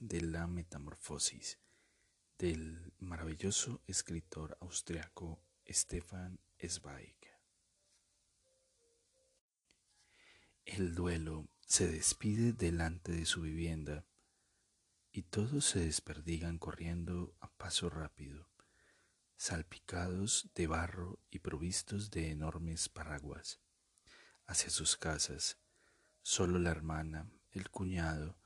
De la metamorfosis del maravilloso escritor austriaco Stefan Zweig. El duelo se despide delante de su vivienda y todos se desperdigan corriendo a paso rápido, salpicados de barro y provistos de enormes paraguas, hacia sus casas. Solo la hermana, el cuñado,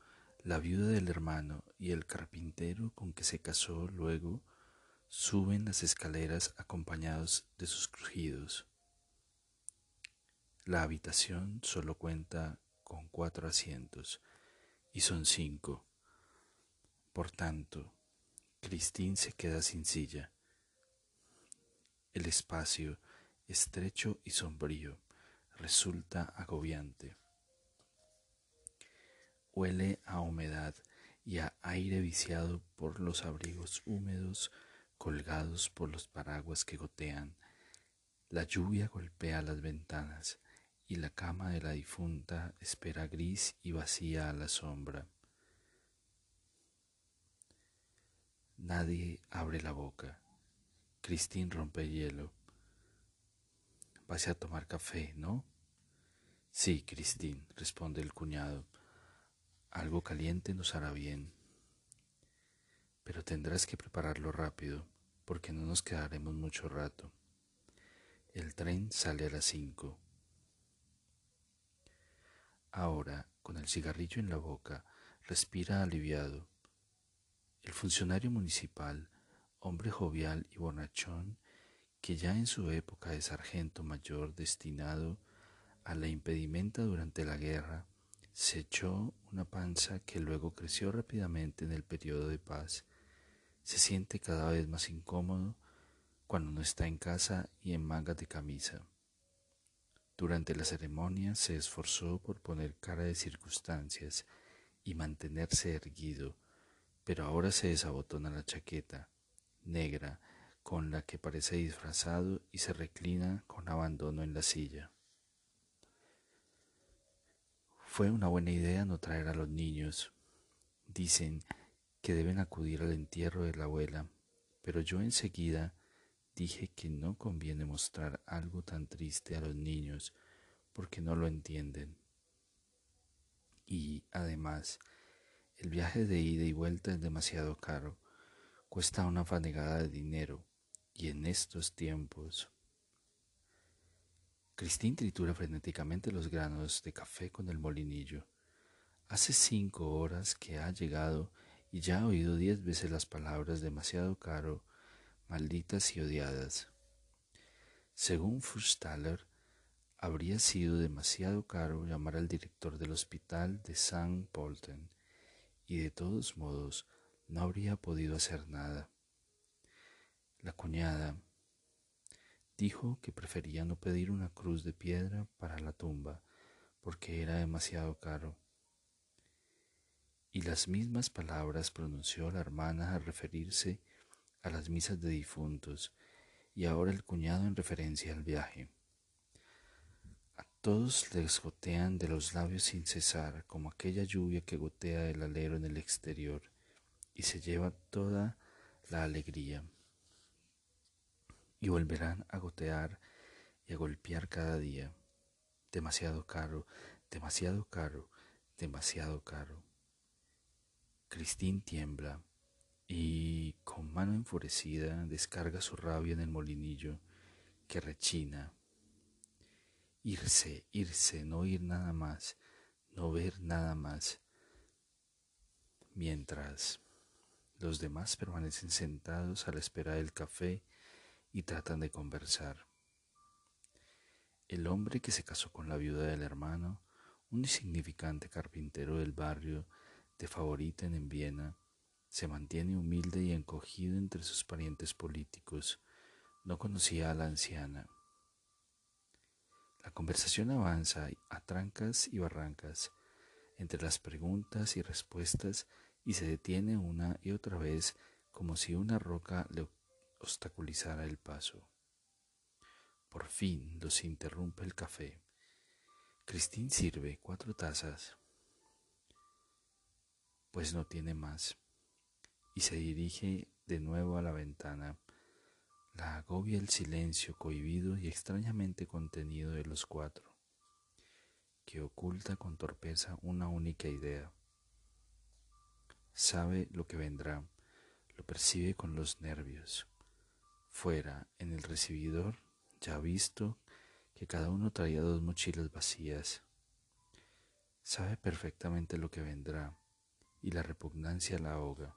la viuda del hermano y el carpintero con que se casó luego suben las escaleras acompañados de sus crujidos. La habitación solo cuenta con cuatro asientos y son cinco. Por tanto, Cristín se queda sin silla. El espacio, estrecho y sombrío, resulta agobiante. Huele a humedad y a aire viciado por los abrigos húmedos colgados por los paraguas que gotean. La lluvia golpea las ventanas y la cama de la difunta espera gris y vacía a la sombra. Nadie abre la boca. Cristín rompe hielo. Vas a tomar café, ¿no? Sí, Cristín, responde el cuñado. Algo caliente nos hará bien. Pero tendrás que prepararlo rápido, porque no nos quedaremos mucho rato. El tren sale a las cinco. Ahora, con el cigarrillo en la boca, respira aliviado. El funcionario municipal, hombre jovial y bonachón, que ya en su época de sargento mayor destinado a la impedimenta durante la guerra, se echó una panza que luego creció rápidamente en el periodo de paz. Se siente cada vez más incómodo cuando no está en casa y en mangas de camisa. Durante la ceremonia se esforzó por poner cara de circunstancias y mantenerse erguido, pero ahora se desabotona la chaqueta, negra, con la que parece disfrazado y se reclina con abandono en la silla. Fue una buena idea no traer a los niños. Dicen que deben acudir al entierro de la abuela, pero yo enseguida Dije que no conviene mostrar algo tan triste a los niños porque no lo entienden. Y, además, el viaje de ida y vuelta es demasiado caro, cuesta una fanegada de dinero, y en estos tiempos... Cristín tritura frenéticamente los granos de café con el molinillo. Hace cinco horas que ha llegado y ya ha oído diez veces las palabras demasiado caro malditas y odiadas. Según Fustaller, habría sido demasiado caro llamar al director del hospital de St. Polten y de todos modos no habría podido hacer nada. La cuñada dijo que prefería no pedir una cruz de piedra para la tumba porque era demasiado caro. Y las mismas palabras pronunció la hermana al referirse a las misas de difuntos y ahora el cuñado en referencia al viaje. A todos les gotean de los labios sin cesar, como aquella lluvia que gotea del alero en el exterior y se lleva toda la alegría. Y volverán a gotear y a golpear cada día. Demasiado caro, demasiado caro, demasiado caro. Cristín tiembla y con mano enfurecida descarga su rabia en el molinillo que rechina. Irse, irse, no oír nada más, no ver nada más, mientras los demás permanecen sentados a la espera del café y tratan de conversar. El hombre que se casó con la viuda del hermano, un insignificante carpintero del barrio de Favoriten en Viena, se mantiene humilde y encogido entre sus parientes políticos. No conocía a la anciana. La conversación avanza a trancas y barrancas, entre las preguntas y respuestas, y se detiene una y otra vez como si una roca le obstaculizara el paso. Por fin los interrumpe el café. Cristín sirve cuatro tazas, pues no tiene más, y se dirige de nuevo a la ventana. La agobia el silencio cohibido y extrañamente contenido de los cuatro, que oculta con torpeza una única idea. Sabe lo que vendrá, lo percibe con los nervios. Fuera, en el recibidor, ya visto que cada uno traía dos mochilas vacías. Sabe perfectamente lo que vendrá y la repugnancia la ahoga.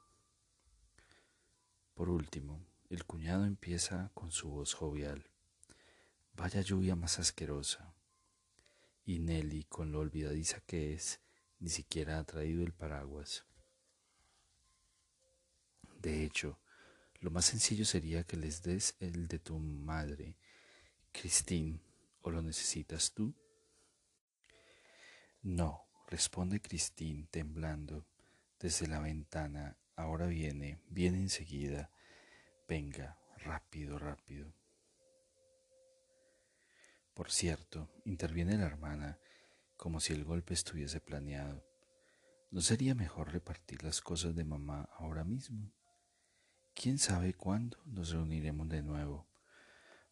Por último, el cuñado empieza con su voz jovial. Vaya lluvia más asquerosa. Y Nelly, con lo olvidadiza que es, ni siquiera ha traído el paraguas. De hecho, lo más sencillo sería que les des el de tu madre Christine, ¿o lo necesitas tú? No, responde Christine temblando desde la ventana. Ahora viene, viene enseguida. Venga, rápido, rápido. Por cierto, interviene la hermana, como si el golpe estuviese planeado. ¿No sería mejor repartir las cosas de mamá ahora mismo? ¿Quién sabe cuándo nos reuniremos de nuevo?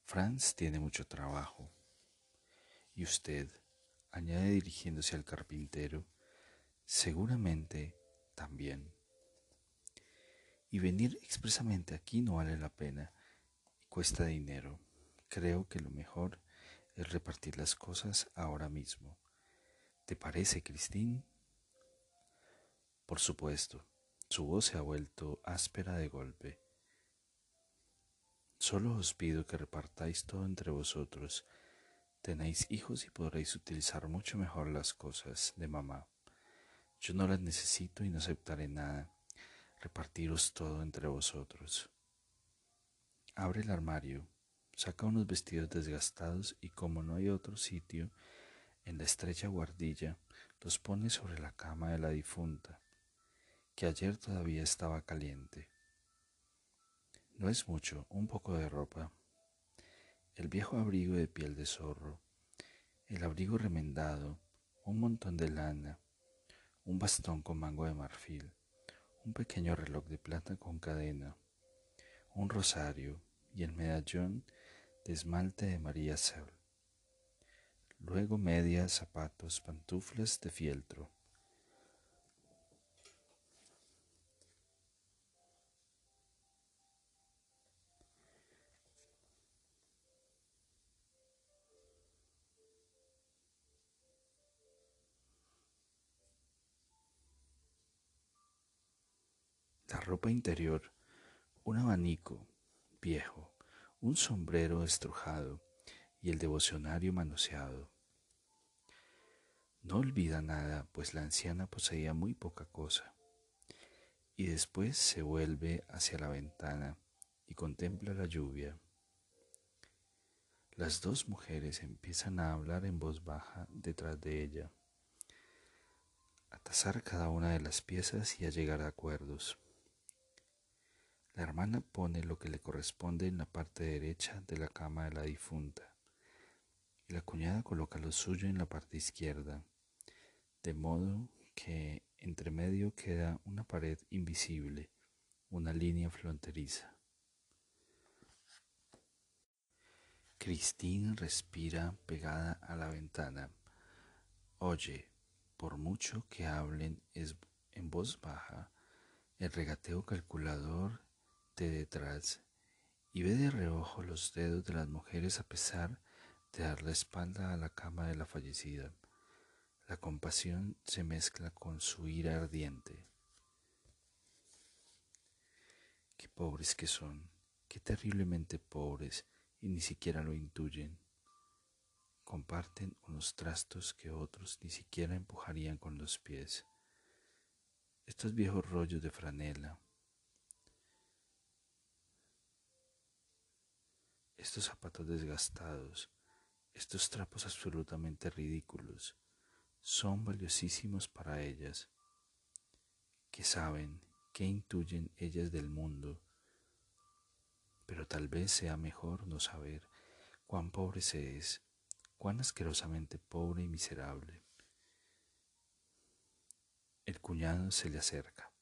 Franz tiene mucho trabajo. Y usted, añade dirigiéndose al carpintero, seguramente también. Y venir expresamente aquí no vale la pena cuesta dinero. Creo que lo mejor es repartir las cosas ahora mismo. ¿Te parece, Cristín? Por supuesto, su voz se ha vuelto áspera de golpe. Solo os pido que repartáis todo entre vosotros. Tenéis hijos y podréis utilizar mucho mejor las cosas de mamá. Yo no las necesito y no aceptaré nada. Repartiros todo entre vosotros. Abre el armario, saca unos vestidos desgastados y como no hay otro sitio, en la estrecha guardilla, los pone sobre la cama de la difunta, que ayer todavía estaba caliente. No es mucho, un poco de ropa. El viejo abrigo de piel de zorro, el abrigo remendado, un montón de lana, un bastón con mango de marfil, un pequeño reloj de plata con cadena, un rosario y el medallón de esmalte de María Seul. Luego medias, zapatos, pantuflas de fieltro. Ropa interior, un abanico viejo, un sombrero estrujado y el devocionario manoseado. No olvida nada, pues la anciana poseía muy poca cosa. Y después se vuelve hacia la ventana y contempla la lluvia. Las dos mujeres empiezan a hablar en voz baja detrás de ella, a tasar cada una de las piezas y a llegar a acuerdos. La hermana pone lo que le corresponde en la parte derecha de la cama de la difunta y la cuñada coloca lo suyo en la parte izquierda, de modo que entre medio queda una pared invisible, una línea fronteriza. Cristín respira pegada a la ventana. Oye, por mucho que hablen en voz baja, el regateo calculador de detrás y ve de reojo los dedos de las mujeres a pesar de dar la espalda a la cama de la fallecida. La compasión se mezcla con su ira ardiente. Qué pobres que son, qué terriblemente pobres, y ni siquiera lo intuyen. comparten unos trastos que otros ni siquiera empujarían con los pies. Estos viejos rollos de franela, estos zapatos desgastados, estos trapos absolutamente ridículos, son valiosísimos para ellas, que saben, que intuyen ellas del mundo, pero tal vez sea mejor no saber cuán pobre se es, cuán asquerosamente pobre y miserable. El cuñado se le acerca.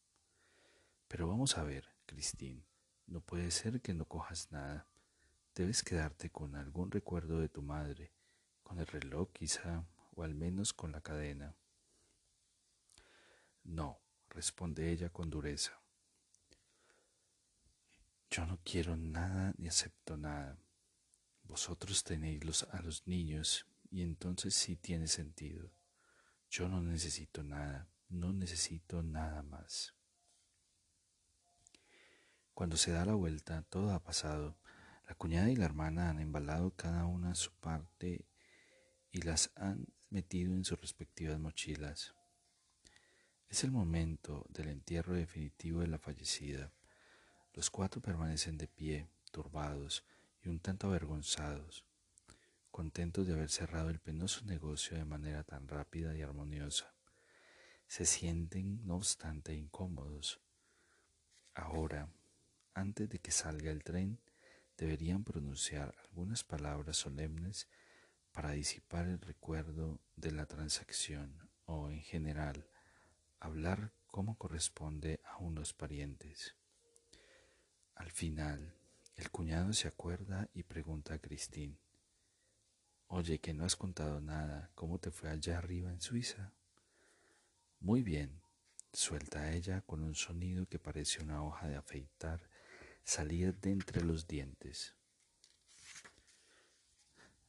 Pero vamos a ver, Cristín, no puede ser que no cojas nada. Debes quedarte con algún recuerdo de tu madre, con el reloj quizá, o al menos con la cadena. No, responde ella con dureza. Yo no quiero nada ni acepto nada. Vosotros tenéis a los niños y entonces sí tiene sentido. Yo no necesito nada, no necesito nada más. Cuando se da la vuelta, todo ha pasado. La cuñada y la hermana han embalado cada una su parte y las han metido en sus respectivas mochilas. Es el momento del entierro definitivo de la fallecida. Los cuatro permanecen de pie, turbados y un tanto avergonzados, contentos de haber cerrado el penoso negocio de manera tan rápida y armoniosa. Se sienten, no obstante, incómodos. Ahora, antes de que salga el tren, deberían pronunciar algunas palabras solemnes para disipar el recuerdo de la transacción o, en general, hablar como corresponde a unos parientes. Al final, el cuñado se acuerda y pregunta a Cristín, Oye, que no has contado nada, ¿cómo te fue allá arriba en Suiza? Muy bien, suelta ella con un sonido que parece una hoja de afeitar salida de entre los dientes.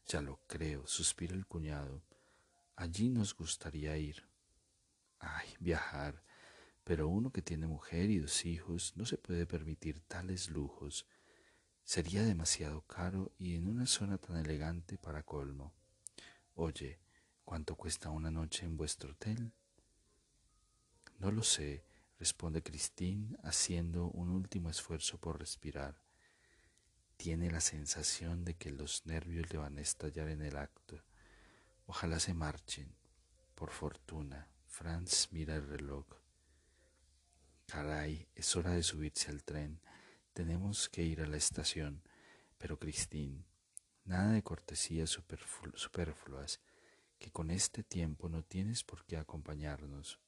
Ya lo creo, suspira el cuñado. Allí nos gustaría ir. Ay, viajar. Pero uno que tiene mujer y dos hijos no se puede permitir tales lujos. Sería demasiado caro y en una zona tan elegante para colmo. Oye, ¿cuánto cuesta una noche en vuestro hotel? No lo sé, responde Christine haciendo un último esfuerzo por respirar. Tiene la sensación de que los nervios le van a estallar en el acto. Ojalá se marchen. Por fortuna, Franz mira el reloj. Caray, es hora de subirse al tren. Tenemos que ir a la estación. Pero Christine, nada de cortesías superfluas, que con este tiempo no tienes por qué acompañarnos.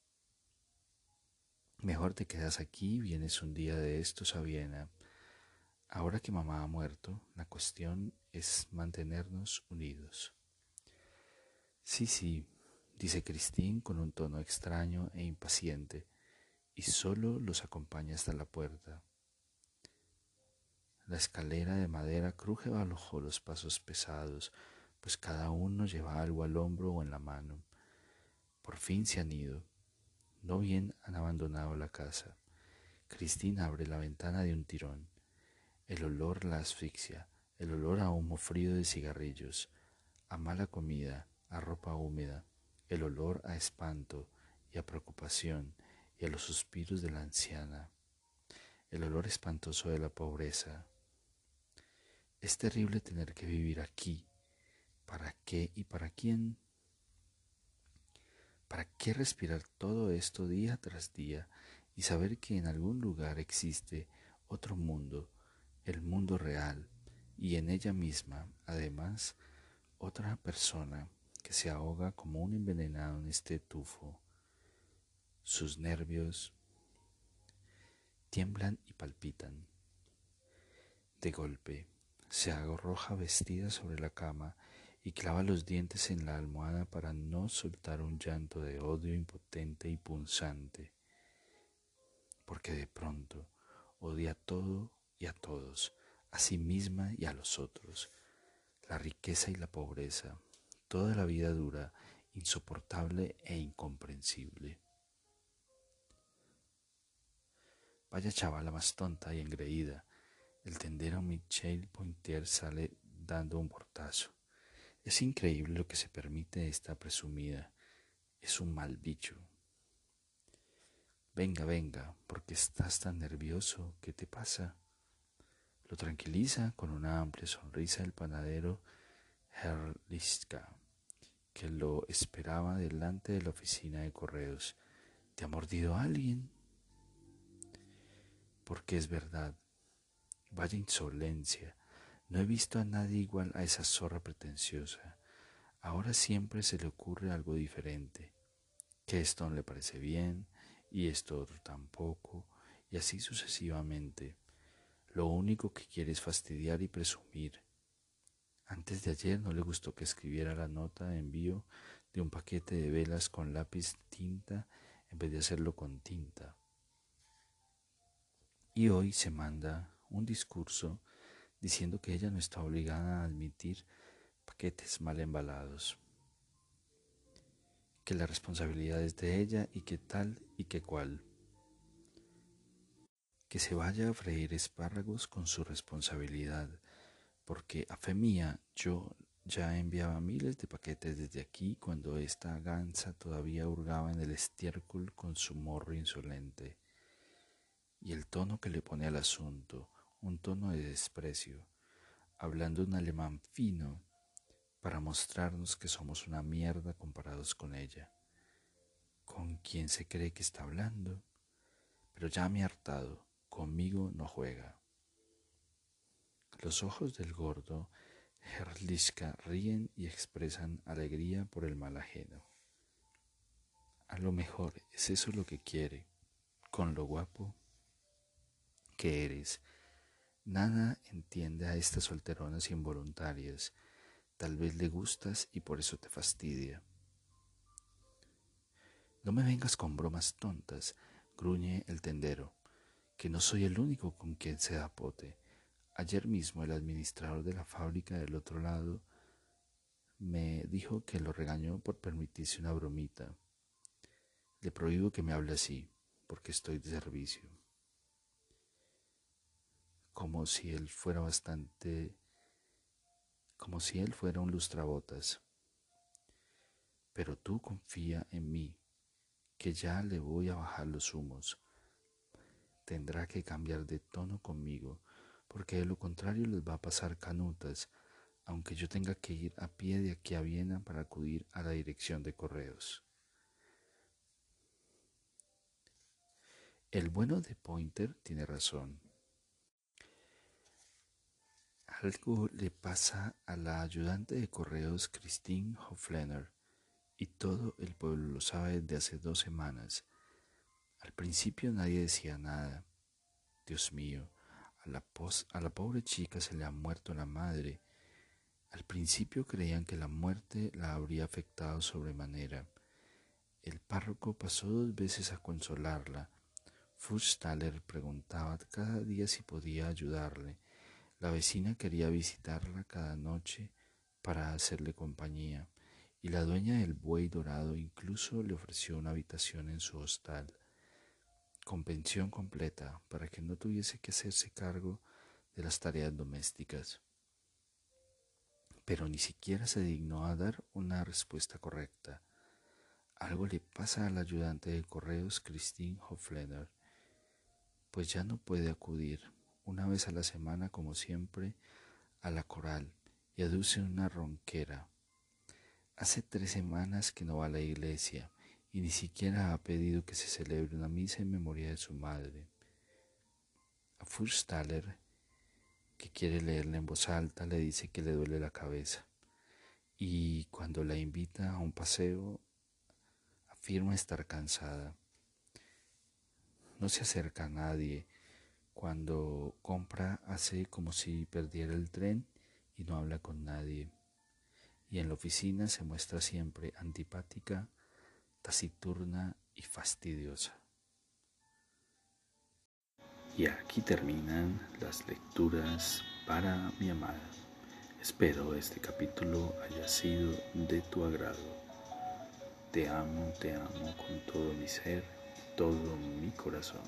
Mejor te quedas aquí vienes un día de estos a Viena. Ahora que mamá ha muerto, la cuestión es mantenernos unidos. Sí, sí, dice Cristín con un tono extraño e impaciente, y solo los acompaña hasta la puerta. La escalera de madera cruje bajo los pasos pesados, pues cada uno lleva algo al hombro o en la mano. Por fin se han ido. No bien han abandonado la casa. Cristina abre la ventana de un tirón. El olor la asfixia, el olor a humo frío de cigarrillos, a mala comida, a ropa húmeda, el olor a espanto y a preocupación y a los suspiros de la anciana, el olor espantoso de la pobreza. Es terrible tener que vivir aquí. ¿Para qué y para quién? ¿Para qué respirar todo esto día tras día y saber que en algún lugar existe otro mundo, el mundo real, y en ella misma, además, otra persona que se ahoga como un envenenado en este tufo? Sus nervios tiemblan y palpitan. De golpe, se roja vestida sobre la cama y clava los dientes en la almohada para no soltar un llanto de odio impotente y punzante, porque de pronto odia todo y a todos, a sí misma y a los otros, la riqueza y la pobreza, toda la vida dura, insoportable e incomprensible. Vaya chavala más tonta y engreída. El tendero Michel Pointer sale dando un portazo. Es increíble lo que se permite esta presumida. Es un mal bicho. Venga, venga, ¿por qué estás tan nervioso? ¿Qué te pasa? Lo tranquiliza con una amplia sonrisa el panadero Herliska, que lo esperaba delante de la oficina de correos. ¿Te ha mordido alguien? Porque es verdad. Vaya insolencia. No he visto a nadie igual a esa zorra pretenciosa. Ahora siempre se le ocurre algo diferente. Que esto no le parece bien y esto otro tampoco, y así sucesivamente. Lo único que quiere es fastidiar y presumir. Antes de ayer no le gustó que escribiera la nota de envío de un paquete de velas con lápiz tinta en vez de hacerlo con tinta. Y hoy se manda un discurso diciendo que ella no está obligada a admitir paquetes mal embalados, que la responsabilidad es de ella y que tal y que cual, que se vaya a freír espárragos con su responsabilidad, porque a fe mía yo ya enviaba miles de paquetes desde aquí cuando esta gansa todavía hurgaba en el estiércol con su morro insolente. Y el tono que le pone al asunto, un tono de desprecio, hablando un alemán fino para mostrarnos que somos una mierda comparados con ella. ¿Con quién se cree que está hablando? Pero ya me ha hartado, conmigo no juega. Los ojos del gordo Herliska ríen y expresan alegría por el mal ajeno. A lo mejor es eso lo que quiere, con lo guapo que eres Nada entiende a estas solteronas involuntarias. Tal vez le gustas y por eso te fastidia. No me vengas con bromas tontas, gruñe el tendero, que no soy el único con quien se da pote. Ayer mismo el administrador de la fábrica del otro lado me dijo que lo regañó por permitirse una bromita. Le prohíbo que me hable así, porque estoy de servicio como si él fuera bastante, como si él fuera un lustrabotas. Pero tú confía en mí, que ya le voy a bajar los humos. Tendrá que cambiar de tono conmigo, porque de lo contrario les va a pasar canutas, aunque yo tenga que ir a pie de aquí a Viena para acudir a la dirección de correos. El bueno de Pointer tiene razón. Algo le pasa a la ayudante de correos Christine Hoflener y todo el pueblo lo sabe desde hace dos semanas. Al principio nadie decía nada. Dios mío, a la, pobre chica se le ha muerto la madre. Al principio creían que la muerte la habría afectado sobremanera. El párroco pasó dos veces a consolarla. Fuchstaller preguntaba cada día si podía ayudarle la vecina quería visitarla cada noche para hacerle compañía, y la dueña del buey dorado incluso le ofreció una habitación en su hostal, con pensión completa, para que no tuviese que hacerse cargo de las tareas domésticas. Pero ni siquiera se dignó a dar una respuesta correcta. Algo le pasa al ayudante de correos Christine Hoflener, pues ya no puede acudir una vez a la semana, como siempre, a la coral y aduce una ronquera. Hace tres semanas que no va a la iglesia y ni siquiera ha pedido que se celebre una misa en memoria de su madre. A Furstaller, que quiere leerla en voz alta, le dice que le duele la cabeza y cuando la invita a un paseo afirma estar cansada. No se acerca a nadie cuando compra hace como si perdiera el tren y no habla con nadie. Y en la oficina se muestra siempre antipática, taciturna y fastidiosa. Y aquí terminan las lecturas para mi amada. Espero este capítulo haya sido de tu agrado. Te amo, te amo con todo mi ser, todo mi corazón.